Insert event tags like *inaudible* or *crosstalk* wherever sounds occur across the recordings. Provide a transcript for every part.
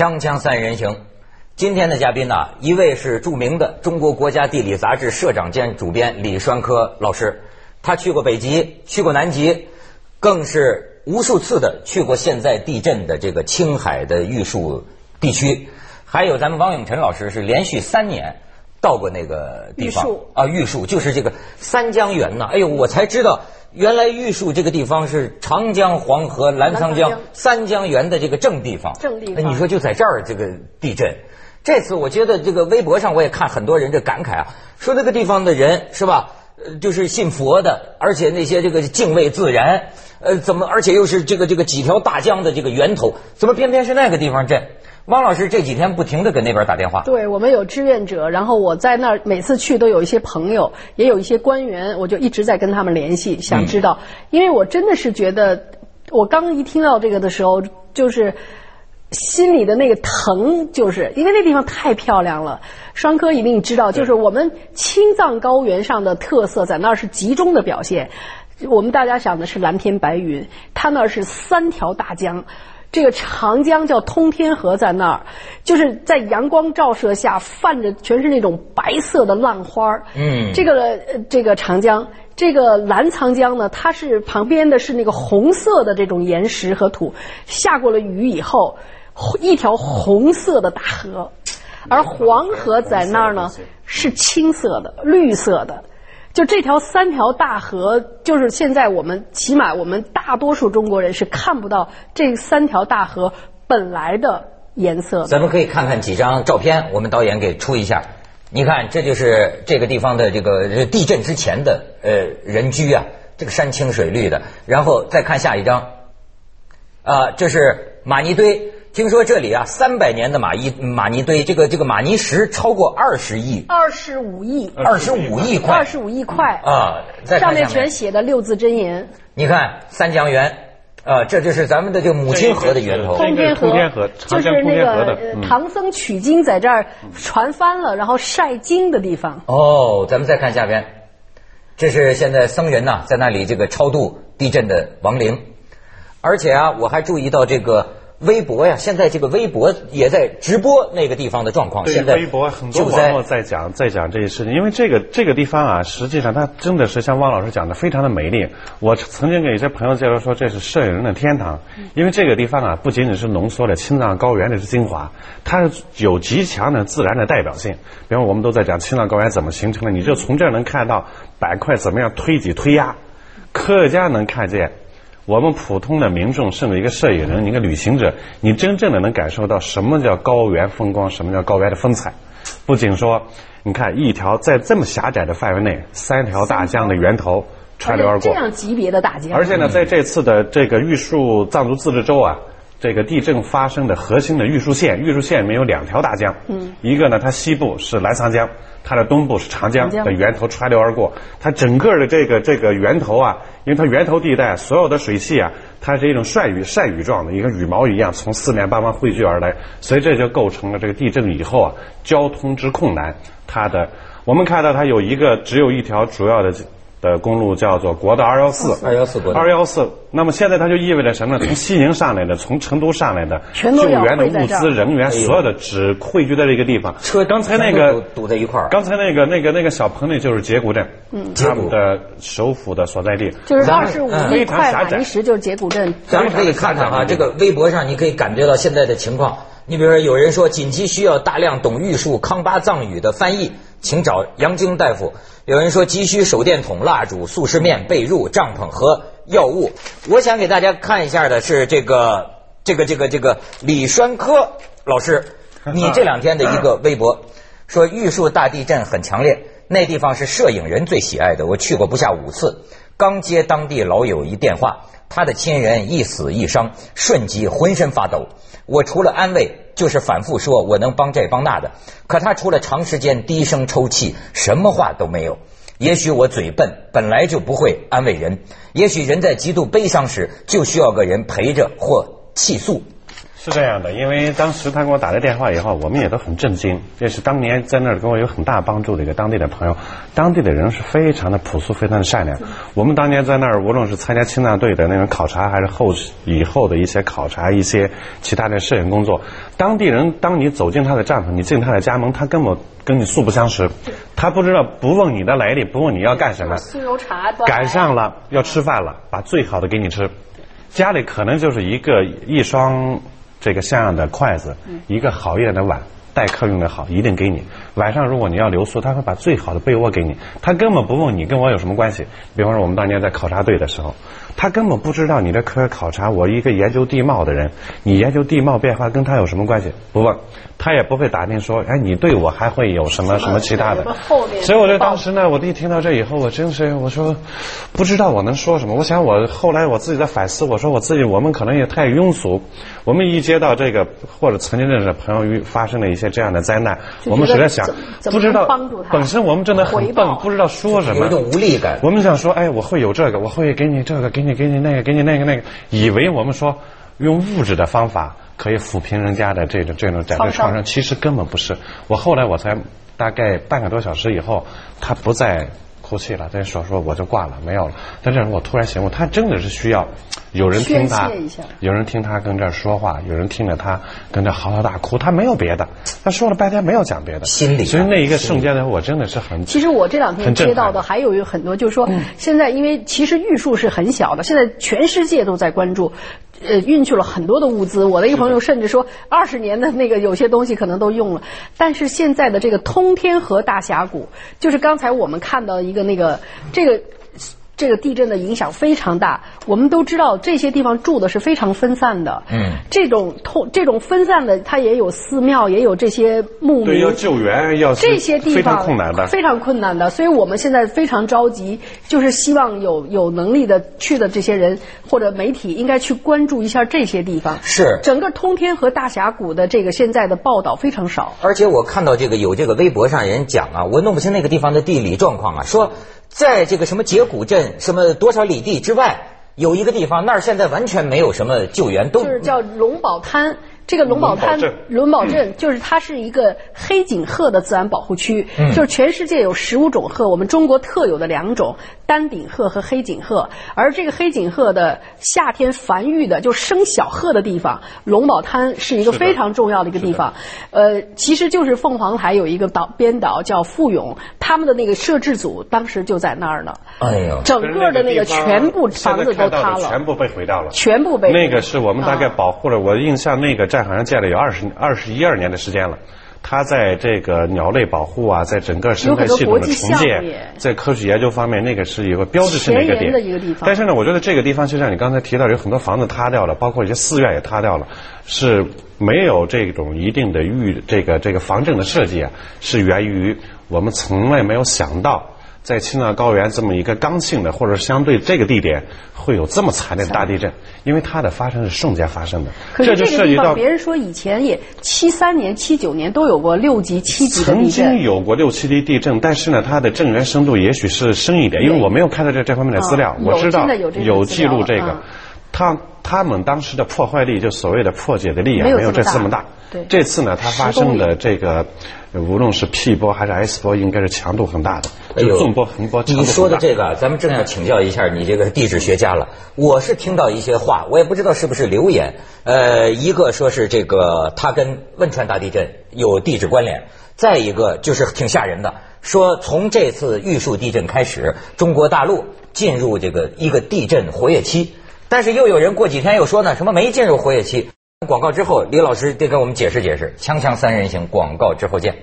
锵锵三人行，今天的嘉宾呢，一位是著名的中国国家地理杂志社长兼主编李栓科老师，他去过北极，去过南极，更是无数次的去过现在地震的这个青海的玉树地区，还有咱们王永晨老师是连续三年到过那个地方。啊，玉树就是这个三江源呐，哎呦，我才知道。原来玉树这个地方是长江、黄河、澜沧江三江源的这个正地方。正地方那你说就在这儿这个地震，这次我觉得这个微博上我也看很多人这感慨啊，说那个地方的人是吧，呃，就是信佛的，而且那些这个敬畏自然，呃，怎么而且又是这个这个几条大江的这个源头，怎么偏偏是那个地方震？汪老师这几天不停的给那边打电话，对我们有志愿者，然后我在那儿每次去都有一些朋友，也有一些官员，我就一直在跟他们联系，想知道，因为我真的是觉得，我刚一听到这个的时候，就是心里的那个疼，就是因为那地方太漂亮了。双科一定知道，就是我们青藏高原上的特色，在那儿是集中的表现。我们大家想的是蓝天白云，它那儿是三条大江。这个长江叫通天河，在那儿，就是在阳光照射下泛着全是那种白色的浪花儿。嗯。这个呃这个长江，这个澜沧江呢，它是旁边的是那个红色的这种岩石和土，下过了雨以后，一条红色的大河，而黄河在那儿呢是青色的、绿色的。就这条三条大河，就是现在我们起码我们大多数中国人是看不到这三条大河本来的颜色。咱们可以看看几张照片，我们导演给出一下。你看，这就是这个地方的这个地震之前的呃人居啊，这个山清水绿的。然后再看下一张，啊，这是玛尼堆。听说这里啊，三百年的马尼马尼堆，这个这个马尼石超过二十亿，二十五亿，二十五亿块二十五亿块啊！上面全写的六字真言。你看三江源，啊，这就是咱们的这个母亲河的源头。通天河，通天河就是那个唐僧取经在这儿船翻了，然后晒经的地方。哦，咱们再看下边，这是现在僧人呐、在那里这个超度地震的亡灵，而且啊，我还注意到这个微博呀，现在这个微博也在直播那个地方的状况。现在微博很多网络，在讲在讲这些事情，因为这个这个地方啊，实际上它真的是像汪老师讲的非常的美丽。我曾经给一些朋友介绍说，这是摄影人的天堂，因为这个地方啊，不仅仅是浓缩了青藏高原的精华，它是有极强的自然的代表性。比方我们都在讲青藏高原怎么形成的，你就从这儿能看到板块怎么样推挤推压，科学家能看见。我们普通的民众，甚至一个摄影人、一个旅行者，你真正的能感受到什么叫高原风光，什么叫高原的风采。不仅说，你看一条在这么狭窄的范围内，三条大江的源头穿流而过，这样级别的大江，而且呢，在这次的这个玉树藏族自治州啊，这个地震发生的核心的玉树县，玉树县里面有两条大江，嗯，一个呢，它西部是澜沧江，它的东部是长江的源头穿流而过，它整个的这个这个源头啊，因为它源头地带所有的水系啊，它是一种扇雨扇雨状的，一个羽毛一样从四面八方汇聚而来，所以这就构成了这个地震以后啊，交通之困难。它的我们看到它有一个只有一条主要的的公路叫做国道二幺四，二幺四国道二幺四。那么现在它就意味着什么呢？从西宁上来的，从成都上来的救全都要援的物资、人员，所有的只汇聚在这个地方。车刚才那个堵堵在一块儿刚才那个那个那个小棚里就是节骨镇，嗯，他们的首府的所在地。就是二十五嗯亿块非常狭窄玛尼石，就是节骨镇。咱们可以看看哈，这个微博上你可以感觉到现在的情况。你比如说，有人说紧急需要大量懂玉树、康巴藏语的翻译，请找杨晶大夫。有人说急需手电筒、蜡烛、速食面、被褥、帐篷和药物。我想给大家看一下的是这个这个这个这个李栓科老师，*laughs* 你这两天的一个微博说玉树大地震很强烈，那地方是摄影人最喜爱的，我去过不下五次。刚接当地老友一电话，他的亲人一死一伤，瞬即浑身发抖。我除了安慰，就是反复说我能帮这帮那的。可他除了长时间低声抽泣，什么话都没有。也许我嘴笨，本来就不会安慰人。也许人在极度悲伤时，就需要个人陪着或气诉。是这样的，因为当时他给我打了电话以后，我们也都很震惊。这是当年在那儿跟我有很大帮助的一个当地的朋友，当地的人是非常的朴素，非常的善良。我们当年在那儿，无论是参加青藏队的那种考察，还是后以后的一些考察，一些其他的摄影工作，当地人当你走进他的帐篷，你进他的家门，他根本跟你素不相识，他不知道，不问你的来历，不问你要干什么。酥油茶赶上了要吃饭了，把最好的给你吃。家里可能就是一个一双这个像样的筷子，一个好一点的碗，待客用的好，一定给你。晚上如果你要留宿，他会把最好的被窝给你，他根本不问你跟我有什么关系。比方说我们当年在考察队的时候，他根本不知道你的科学考察，我一个研究地貌的人，你研究地貌变化跟他有什么关系？不问，他也不会打听说，哎，你对我还会有什么什么其他的 *laughs* 什么后面。所以我就当时呢，我一听到这以后，我真是我说，不知道我能说什么。我想我后来我自己在反思，我说我自己我们可能也太庸俗。我们一接到这个或者曾经认识的朋友遇发生了一些这样的灾难，我们实在想不知道帮助他本身我们真的很笨，不知道说什么，有一种无力感。我们想说，哎，我会有这个，我会给你这个，给你给你那个，给你那个那个，以为我们说用物质的方法可以抚平人家的这种这种这种创伤创伤，其实根本不是。我后来我才大概半个多小时以后，他不再哭泣了，再说说我就挂了，没有了。但这时候我突然醒悟，他真的是需要有人听他有人听他跟这儿说话，有人听着他跟这儿嚎啕大哭，他没有别的，他说了半天没有讲别的，心里啊所以那一个瞬间呢，我真的是很其实我这两天接到的还有有很多，就是说现在因为其实玉树是很小的，现在全世界都在关注。呃，运去了很多的物资。我的一个朋友甚至说，二十年的那个有些东西可能都用了。但是现在的这个通天河大峡谷，就是刚才我们看到一个那个这个。这个地震的影响非常大，我们都知道这些地方住的是非常分散的。嗯，这种通这种分散的，它也有寺庙，也有这些牧对民。要救援要这些地方非方常困难的，非常困难的，所以我们现在非常着急，就是希望有有能力的去的这些人或者媒体应该去关注一下这些地方。是整个通天河大峡谷的这个现在的报道非常少。而且我看到这个有这个微博上人讲啊，我弄不清那个地方的地理状况啊，说在这个什么节骨镇什么多少里地之外，有一个地方那儿现在完全没有什么救援，都就是叫龙宝滩。这个龙宝滩龙宝镇、龙宝镇就是它是一个黑颈鹤的自然保护区，嗯。就是全世界有十五种鹤，我们中国特有的两种丹顶鹤和黑颈鹤，而这个黑颈鹤的夏天繁育的就生小鹤的地方，龙宝滩是一个非常重要的一个地方。呃，其实就是凤凰台有一个导编导叫傅勇，他们的那个摄制组当时就在那儿呢。哎呦，整个的那个全部房子都塌了，全部被毁掉了。全部被那个是我们大概啊保护了，我印象那个站好像建了有二十二十一二年的时间了。它在这个鸟类保护啊，在整个生态系统的重建，在科学研究方面，那个是一个标志性的一个点。个地方但是呢，我觉得这个地方就像你刚才提到，有很多房子塌掉了，包括一些寺院也塌掉了，是没有这种一定的预这个这个防震的设计啊，是源于我们从来没有想到。在青藏高原这么一个刚性的，或者相对这个地点会有这么惨烈的大地震，因为它的发生是瞬间发生的，可是就这个地方，涉及到别人说以前也七三年、七九年都有过六级、七级的曾经。有过六七级地震，但是呢，它的震源深度也许是深一点，因为我没有看到这这方面的资料，嗯我知道有记录这个嗯。他他们当时的破坏力，就所谓的破解的力啊，没有这次这这么大。对这次呢，它发10公里生的这个，呃无论是 P 波还是 S 波，应该是强度很大的，就纵波、横波你说的这个啊，咱们正要请教一下你这个地质学家了。我是听到一些话，我也不知道是不是流言。呃，一个说是这个它跟汶川大地震有地质关联，再一个就是挺吓人的，说从这次玉树地震开始，中国大陆进入这个一个地震活跃期。但是又有人过几天又说呢，什么没进入活跃期。广告之后，李老师得给我们解释解释。锵锵三人行，广告之后见。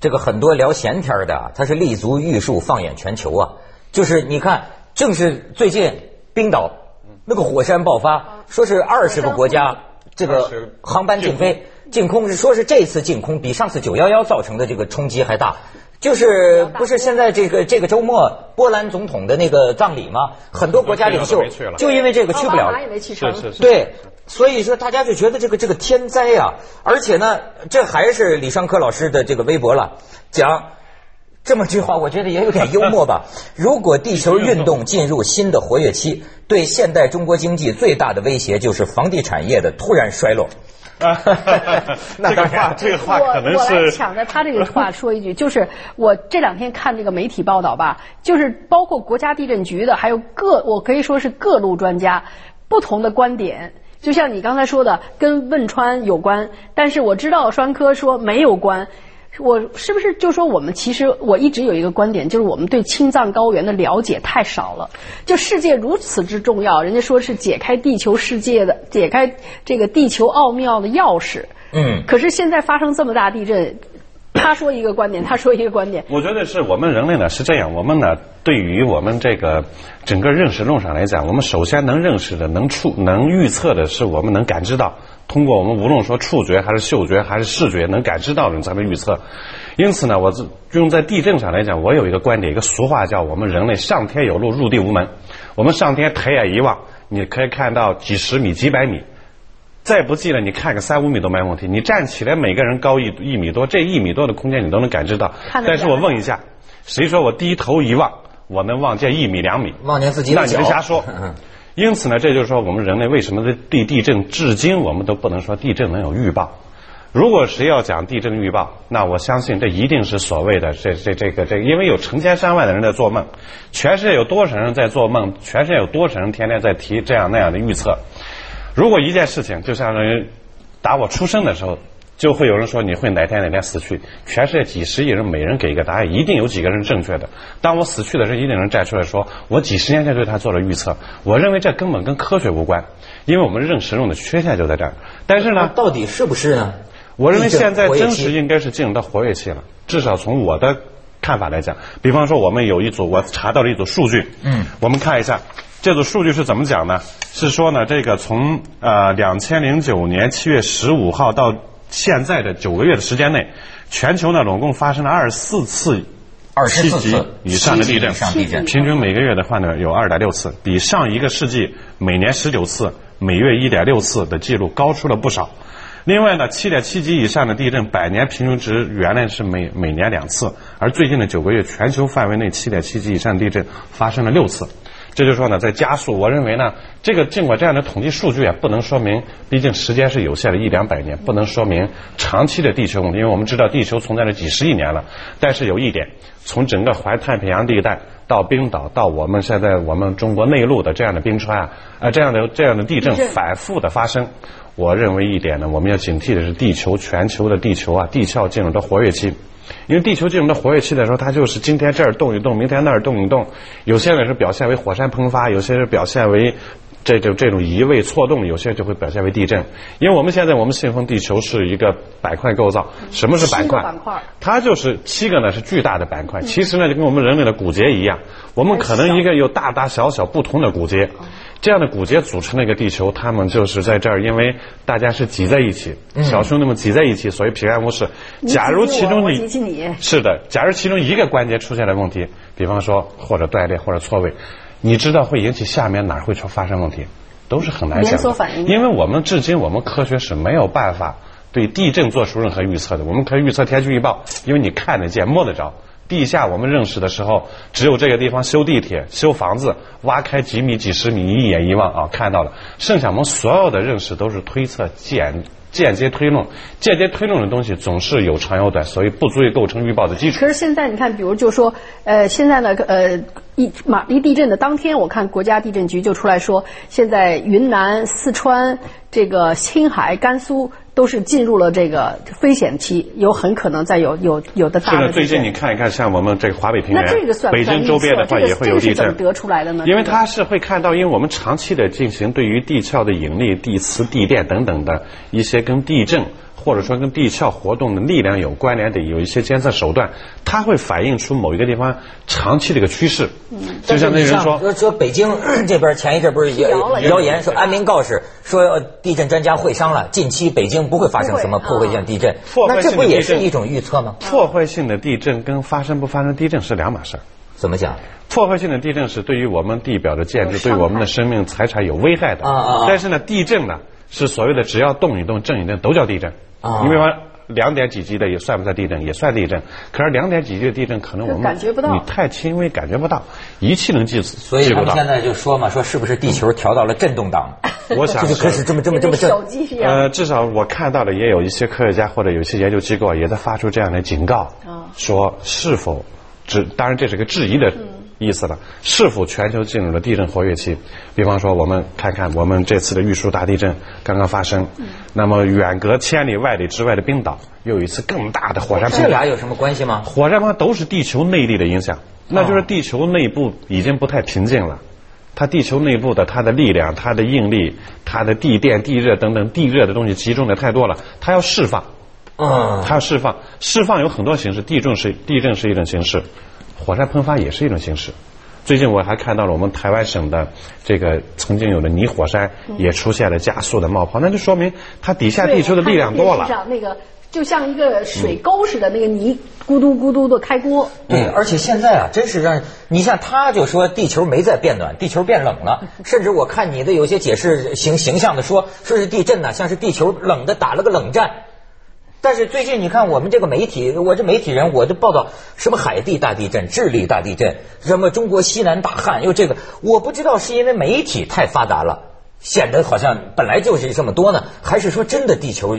这个很多聊闲天儿的啊，他是立足玉树，放眼全球啊。就是你看，正是最近冰岛那个火山爆发，说是二十个国家这个航班禁飞、禁空，是说是这次禁空比上次九幺幺造成的这个冲击还大。就是不是现在这个这个周末波兰总统的那个葬礼吗？很多国家领袖就因为这个去不了也没去成。对，所以说大家就觉得这个这个天灾啊，而且呢，这还是李尚科老师的这个微博了，讲这么句话，我觉得也有点幽默吧。*laughs* 如果地球运动进入新的活跃期，对现代中国经济最大的威胁就是房地产业的突然衰落。*laughs* *laughs* 这个话，这个话可能我我来是抢着他这个话 *laughs* 说一句，就是我这两天看这个媒体报道吧，就是包括国家地震局的，还有各我可以说是各路专家不同的观点。就像你刚才说的，跟汶川有关，但是我知道栓科说没有关。我是不是就说我们其实我一直有一个观点，就是我们对青藏高原的了解太少了。就世界如此之重要，人家说是解开地球世界的、解开这个地球奥妙的钥匙。嗯，可是现在发生这么大地震，他说一个观点，他说一个观点，我觉得是我们人类呢是这样，我们呢对于我们这个整个认识论上来讲，我们首先能认识的、能触、能预测的是我们能感知到，通过我们无论说触觉还是嗅觉还是视觉能感知到的咱们预测。因此呢，我用在地震上来讲，我有一个观点，一个俗话叫我们人类上天有路，入地无门。我们上天抬眼一望，你可以看到几十米、几百米。再不济了，你看个三五米都没问题。你站起来，每个人高一一米多，这一米多的空间你都能感知到。但是我问一下，谁说我低头一望，我能望见一米两米？望见自己那你脚是瞎说。因此呢，这就是说我们人类为什么对地震至今我们都不能说地震能有预报。如果谁要讲地震预报，那我相信这一定是所谓的这这这个这个，因为有成千上万的人在做梦，全世界有多少人在做梦？全世界有多少人天天在提这样那样的预测？如果一件事情就像人打我出生的时候，就会有人说你会哪天哪天死去，全世界几十亿人每人给一个答案，一定有几个人是正确的。当我死去的时候，一定有人站出来说，我几十年前对他做了预测。我认为这根本跟科学无关，因为我们认识论的缺陷就在这儿。但是呢，到底是不是呢？我认为现在真实应该是进入到活跃期了，至少从我的看法来讲，比方说我们有一组我查到了一组数据，嗯，我们看一下这组数据是怎么讲呢？是说呢，这个从呃两千零九年七月十五号到现在的九个月的时间内，全球呢总共发生了二十四次。二十四级次以上的地震，平均每个月的话呢有二点六次，比上一个世纪每年十九次、每月一点六次的记录高出了不少。另外呢，七点七级以上的地震，百年平均值原来是每每年两次，而最近的九个月，全球范围内七点七级以上的地震发生了六次。这就是说呢，在加速。我认为呢，这个尽管这样的统计数据啊，不能说明，毕竟时间是有限的，一两百年，不能说明长期的地球问题。因为我们知道地球存在了几十亿年了。但是有一点，从整个环太平洋地带到冰岛，到我们现在我们中国内陆的这样的冰川啊，啊这样的这样的地震反复的发生。我认为一点呢，我们要警惕的是地球全球的地球啊，地壳进入到活跃期。因为地球进入到活跃期的时候，它就是今天这儿动一动，明天那儿动一动。有些呢是表现为火山喷发，有些是表现为这种这种移位错动，有些就会表现为地震。因为我们现在我们信奉地球是一个板块构造，什么是板块？板块它就是七个呢是巨大的板块，其实呢就跟我们人类的骨节一样，我们可能一个有大大小小不同的骨节，这样的骨节组成了一个地球，他们就是在这儿，因为大家是挤在一起，小兄弟们挤在一起，所以平安无事。假如其中你是的，假如其中一个关节出现了问题，比方说或者断裂或者错位，你知道会引起下面哪儿会出发生问题，都是很难想的。连锁反应因为我们至今我们科学是没有办法对地震做出任何预测的。我们可以预测天气预报，因为你看得见摸得着。地下我们认识的时候，只有这个地方修地铁、修房子，挖开几米、几十米，一眼一望啊看到了。剩下我们所有的认识都是推测、间间接推论。间接推论的东西总是有长有短，所以不足以构成预报的基础可。是现在你看，比如就说，呃，现在呢，呃，一马一地震的当天，我看国家地震局就出来说，现在云南、四川、这个青海、甘肃都是进入了这个危险期，有很可能再有有有的大是的，最的地震。近你看一看，像我们这个华北平原、那这个算不北京周边的话也会有地震这个是怎么。得出来的呢？因为它是会看到，因为我们长期的进行对于地壳的引力、地磁、地电等等的一些跟地震或者说跟地壳活动的力量有关联的有一些监测手段，它会反映出某一个地方长期的一个趋势。嗯就像那人说，说说北京这边前一阵不是辟谣谣言说安民告示说呃地震专家会商了，近期北京不会发生什么破坏性地震，破坏性的那这不也是一种预测吗？破坏性的地震跟发生不发生地震是两码事儿。怎么讲？破坏性的地震是对于我们地表的建筑、对我们的生命财产有危害的。啊啊啊但是呢，地震呢是所谓的只要动一动、震一震都叫地震。啊你比方两点几级的也算不算地震？也算地震。可是两点几级的地震，可能我们感觉不到你太轻微，感觉不到，仪器能记所以。他们现在就说嘛，说是不是地球调到了震动档？我想 *laughs* 就是开始这么这么这么震。呃，至少我看到的也有一些科学家或者有一些研究机构也在发出这样的警告，啊说是否质，当然这是个质疑的意思了，是否全球进入了地震活跃期？比方说，我们看看我们这次的玉树大地震刚刚发生，那么远隔千里万里之外的冰岛又有一次更大的火山喷发。这俩有什么关系吗？火山喷发都是地球内力的影响，那就是地球内部已经不太平静了。它地球内部的它的力量、它的应力、它的地电、地热等等地热的东西集中的太多了，它要释放，嗯，它要释放。释放有很多形式，地震是地震是一种形式，火山喷发也是一种形式。最近我还看到了我们台湾省的这个曾经有的泥火山也出现了加速的冒泡，那就说明它底下地球的力量多了。上那个就像一个水沟似的，那个泥咕嘟咕嘟的开锅。对，而且现在啊，真是让你像他就说地球没在变暖，地球变冷了，*laughs* 甚至我看你的有些解释形形象的说，说是地震呢，像是地球冷的打了个冷战。但是最近你看我们这个媒体，我这媒体人，我就报道什么海地大地震、智利大地震，什么中国西南大旱，又这个，我不知道是因为媒体太发达了，显得好像本来就是这么多呢，还是说真的地球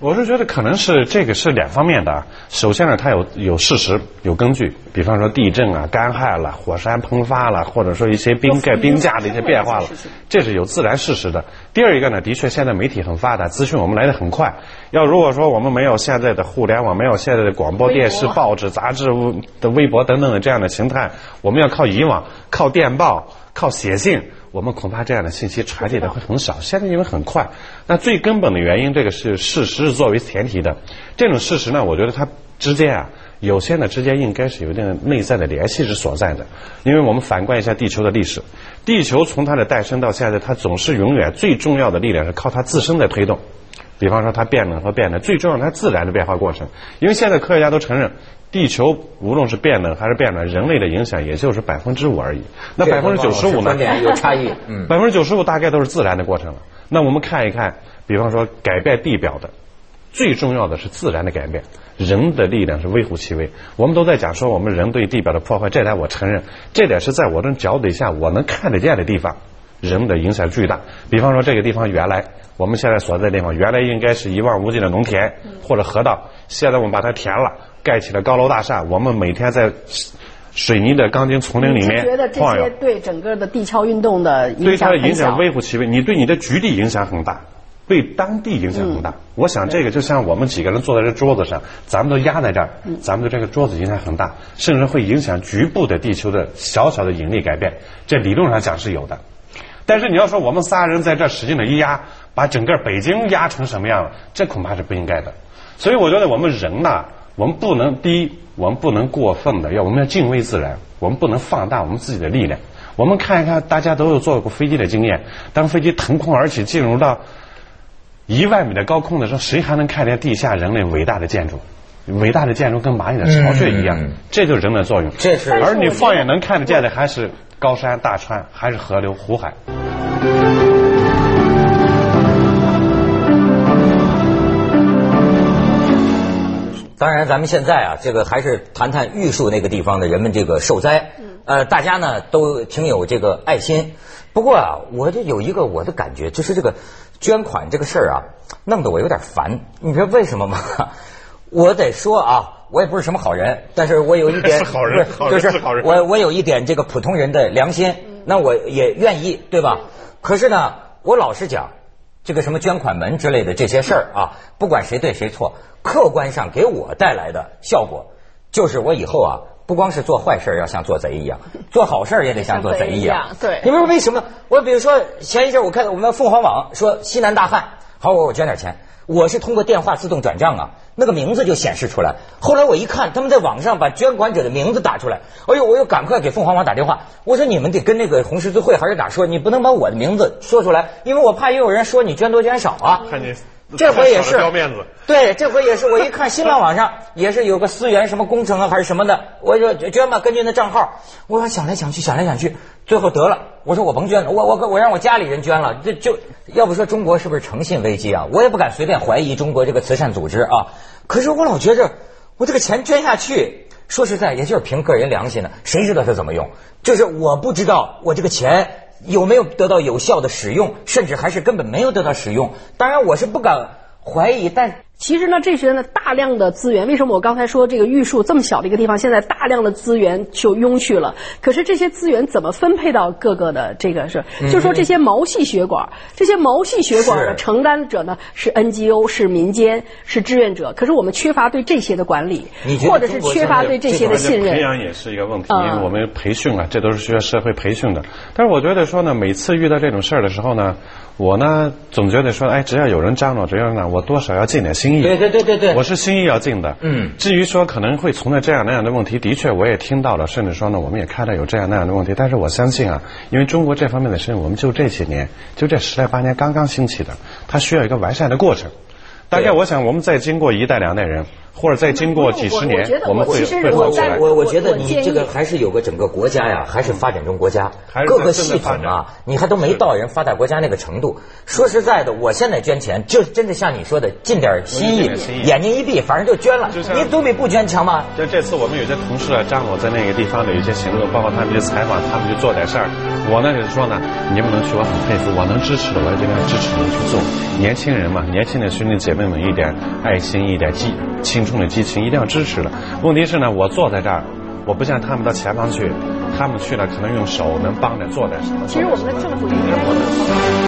我是觉得可能是这个是两方面的啊。首先呢，它有有事实、有根据，比方说地震啊、干旱了、火山喷发了，或者说一些冰盖、冰架的一些变化了，这是有自然事实的。第二一个呢，的确现在媒体很发达，资讯我们来的很快。要如果说我们没有现在的互联网，没有现在的广播电视、报纸、杂志的微博等等的这样的形态，我们要靠以往、靠电报、靠写信。我们恐怕这样的信息传递的会很少。现在因为很快，那最根本的原因，这个是事实是作为前提的。这种事实呢，我觉得它之间啊，有些呢之间应该是有一定内在的联系是所在的。因为我们反观一下地球的历史，地球从它的诞生到现在，它总是永远最重要的力量是靠它自身在推动。比方说它变冷和变暖，最重要它自然的变化过程。因为现在科学家都承认，地球无论是变冷还是变暖，人类的影响也就是百分之五而已。那百分之九十五呢？有差异。*laughs* 嗯，百分之九十五大概都是自然的过程了。那我们看一看，比方说改变地表的，最重要的是自然的改变，人的力量是微乎其微。我们都在讲说我们人对地表的破坏，这点我承认，这点是在我的脚底下我能看得见的地方。人的影响巨大，比方说这个地方原来我们现在所在的地方原来应该是一望无际的农田或者河道，现在我们把它填了，盖起了高楼大厦，我们每天在水泥的钢筋丛林里面觉得这些，对整个的地壳运动的影响很它的影响？微乎其微，你对你的局地影响很大。对当地影响很大，我想这个就像我们几个人坐在这桌子上，咱们都压在这儿，咱们对这个桌子影响很大，甚至会影响局部的地球的小小的引力改变。这理论上讲是有的，但是你要说我们仨人在这使劲的一压，把整个北京压成什么样了，这恐怕是不应该的。所以我觉得我们人呐，我们不能第一，我们不能过分的要我们要敬畏自然，我们不能放大我们自己的力量。我们看一看，大家都有坐过飞机的经验，当飞机腾空而起，进入到一万米的高空的时候，谁还能看见地下人类伟大的建筑？伟大的建筑跟蚂蚁的巢穴一样，嗯这就是人的作用。这是而你放眼能看得见的，还是高山大川，还是河流湖海。当然，咱们现在啊，这个还是谈谈玉树那个地方的人们这个受灾。呃，大家呢都挺有这个爱心。不过啊，我就有一个我的感觉，就是这个捐款这个事儿啊，弄得我有点烦。你知道为什么吗？*laughs* 我得说啊，我也不是什么好人，但是我有一点 *laughs* 是好人就是我我有一点这个普通人的良心，那我也愿意，对吧？可是呢，我老实讲，这个什么捐款门之类的这些事儿啊，不管谁对谁错，客观上给我带来的效果，就是我以后啊，不光是做坏事儿要像做贼一样，做好事儿也得像做贼一样。像贼一样对你们说为什么？我比如说前一阵我看我们凤凰网说西南大旱，好，我我捐点钱。我是通过电话自动转账啊，那个名字就显示出来。后来我一看，他们在网上把捐款者的名字打出来，哎呦，我又赶快给凤凰网打电话，我说你们得跟那个红十字会还是哪说，你不能把我的名字说出来，因为我怕也有人说你捐多捐少啊。*laughs* 这回也是掉面子。对，这回也是。我一看新浪网上 *laughs* 也是有个思源什么工程啊，还是什么的，我就捐吧，根据那账号，我想来想去，想来想去，最后得了，我说我甭捐了，我我我让我家里人捐了，这就要不说中国是不是诚信危机啊？我也不敢随便怀疑中国这个慈善组织啊。可是我老觉着，我这个钱捐下去，说实在，也就是凭个人良心呢，谁知道他怎么用？就是我不知道我这个钱有没有得到有效的使用，甚至还是根本没有得到使用。当然，我是不敢怀疑，但。其实呢，这些呢大量的资源，为什么我刚才说这个玉树这么小的一个地方，现在大量的资源就涌去了？可是这些资源怎么分配到各个的这个是？就说这些毛细血管，这些毛细血管的承担者呢是 NGO，是民间，是志愿者。可是我们缺乏对这些的管理，或者是缺乏对这些的信任。培养也是一个问题，因为我们培训啊，这都是需要社会培训的。但是我觉得说呢，每次遇到这种事儿的时候呢。我呢，总觉得说，哎，只要有人张罗，只要呢，我多少要尽点心意。对对对对对，我是心意要尽的。嗯。至于说可能会存在这样那样的问题，的确我也听到了，甚至说呢，我们也看到有这样那样的问题。但是我相信啊，因为中国这方面的事情，我们就这些年，就这十来八年刚刚兴起的，它需要一个完善的过程。大概我想，我们再经过一代两代人。或者再经过几十年，我们会会好起来。我我觉得你这个还是有个整个国家呀，还是发展中国家，各个系统啊，你还都没到人发达国家那个程度。说实在的，我现在捐钱，就真的像你说的，尽点心意，眼睛一闭，反正就捐了。你总比不捐强吧？就这次我们有些同事啊，张某在那个地方的一些行动，包括他们去采访，他们去做点事儿。我呢就是说呢，你们能去，我很佩服，我能支持的，我就尽量支持你们去做。年轻人嘛，年轻的兄弟姐妹们，一点爱心，一点激青春的激情，一定要。支持的，问题是呢，我坐在这儿，我不像他们到前方去，他们去了可能用手能帮着做点什么。其实我们的政府应该。